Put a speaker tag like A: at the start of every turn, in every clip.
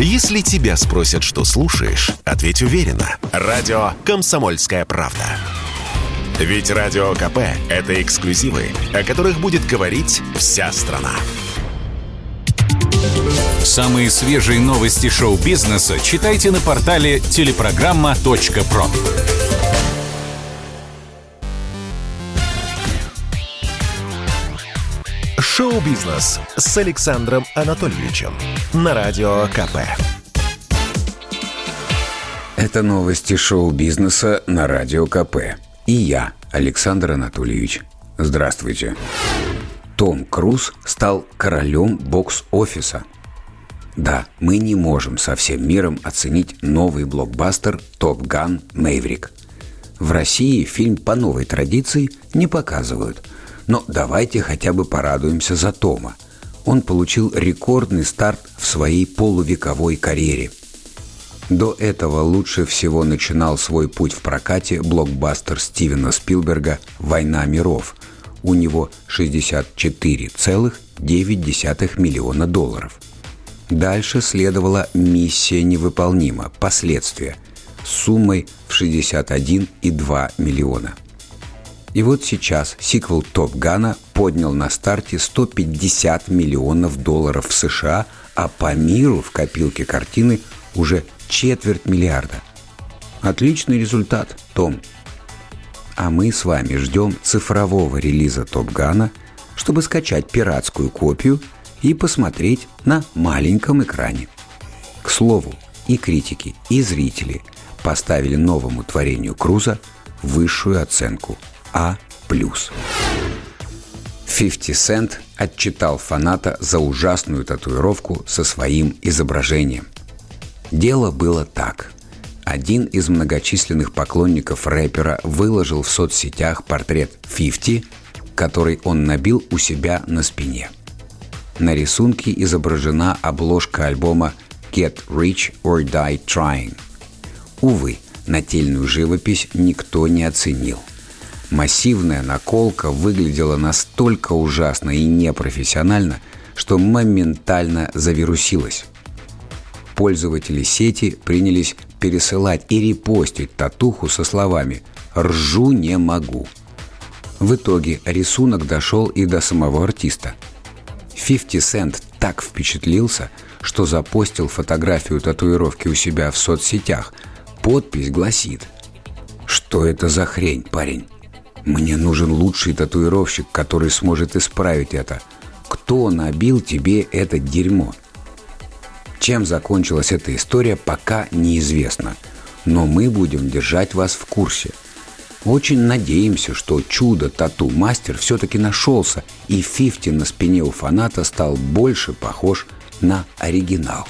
A: Если тебя спросят, что слушаешь, ответь уверенно. Радио «Комсомольская правда». Ведь Радио КП – это эксклюзивы, о которых будет говорить вся страна.
B: Самые свежие новости шоу-бизнеса читайте на портале телепрограмма.про.
A: Шоу-бизнес с Александром Анатольевичем на Радио КП.
C: Это новости шоу-бизнеса на Радио КП. И я, Александр Анатольевич. Здравствуйте. Том Круз стал королем бокс-офиса. Да, мы не можем со всем миром оценить новый блокбастер «Топ Ган Мэйврик». В России фильм по новой традиции не показывают – но давайте хотя бы порадуемся за Тома. Он получил рекордный старт в своей полувековой карьере. До этого лучше всего начинал свой путь в прокате блокбастер Стивена Спилберга «Война миров». У него 64,9 миллиона долларов. Дальше следовала «Миссия невыполнима. Последствия» с суммой в 61,2 миллиона – и вот сейчас сиквел «Топ Гана» поднял на старте 150 миллионов долларов в США, а по миру в копилке картины уже четверть миллиарда. Отличный результат, Том. А мы с вами ждем цифрового релиза «Топ Гана», чтобы скачать пиратскую копию и посмотреть на маленьком экране. К слову, и критики, и зрители поставили новому творению Круза высшую оценку – а+. 50 Cent отчитал фаната за ужасную татуировку со своим изображением. Дело было так. Один из многочисленных поклонников рэпера выложил в соцсетях портрет 50, который он набил у себя на спине. На рисунке изображена обложка альбома «Get Rich or Die Trying». Увы, нательную живопись никто не оценил – Массивная наколка выглядела настолько ужасно и непрофессионально, что моментально завирусилась. Пользователи сети принялись пересылать и репостить татуху со словами «ржу не могу». В итоге рисунок дошел и до самого артиста. 50 Cent так впечатлился, что запостил фотографию татуировки у себя в соцсетях. Подпись гласит «Что это за хрень, парень?» Мне нужен лучший татуировщик, который сможет исправить это. Кто набил тебе это дерьмо? Чем закончилась эта история, пока неизвестно. Но мы будем держать вас в курсе. Очень надеемся, что чудо-тату-мастер все-таки нашелся, и 50 на спине у фаната стал больше похож на оригинал.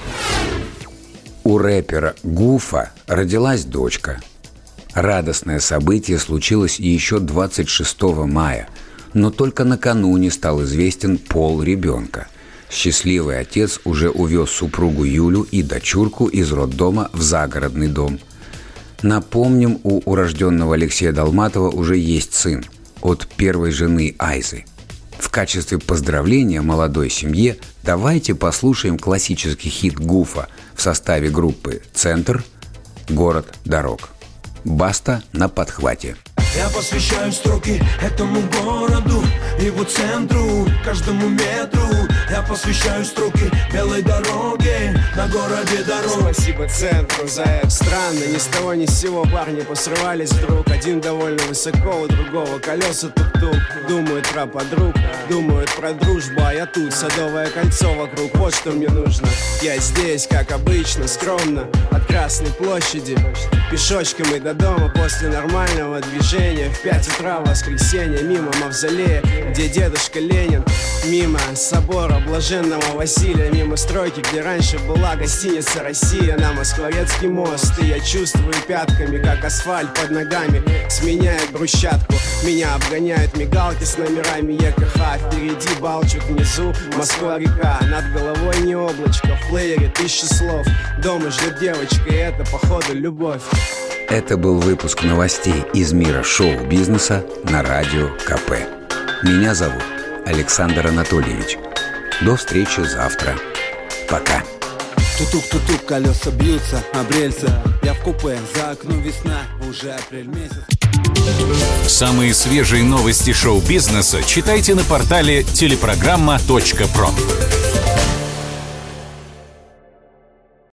C: У рэпера Гуфа родилась дочка – Радостное событие случилось еще 26 мая, но только накануне стал известен пол ребенка. Счастливый отец уже увез супругу Юлю и дочурку из роддома в загородный дом. Напомним, у урожденного Алексея Долматова уже есть сын от первой жены Айзы. В качестве поздравления молодой семье давайте послушаем классический хит Гуфа в составе группы «Центр. Город дорог». Баста на подхвате.
D: Я посвящаю строки этому городу, его центру, каждому метру посвящаю строки белой дороге на городе дорог.
E: Спасибо центру за это. Странно, ни с того ни с сего парни посрывались вдруг. Один довольно высоко, у другого колеса тук-тук. Думают про подруг, думают про дружбу А я тут, садовое кольцо вокруг, вот что мне нужно. Я здесь, как обычно, скромно, от Красной площади. Пешочком и до дома после нормального движения. В пять утра в воскресенье мимо мавзолея, где дедушка Ленин Мимо собора блаженного Василия Мимо стройки, где раньше была гостиница «Россия» На Москворецкий мост. И я чувствую пятками, как асфальт под ногами Сменяет брусчатку. Меня обгоняют мигалки с номерами ЕКХ Впереди Балчук, внизу Москва-река Над головой не облачко, в плеере тысячи слов. Дома ждет девочка, и это походу любовь.
C: Это был выпуск новостей из мира шоу-бизнеса на Радио КП. Меня зовут Александр Анатольевич. До встречи завтра. Пока.
F: Тутук-тутук, колеса бьются об рельсы Я в купе, за окном весна, уже апрель месяц
B: Самые свежие новости шоу-бизнеса читайте на портале телепрограмма.про.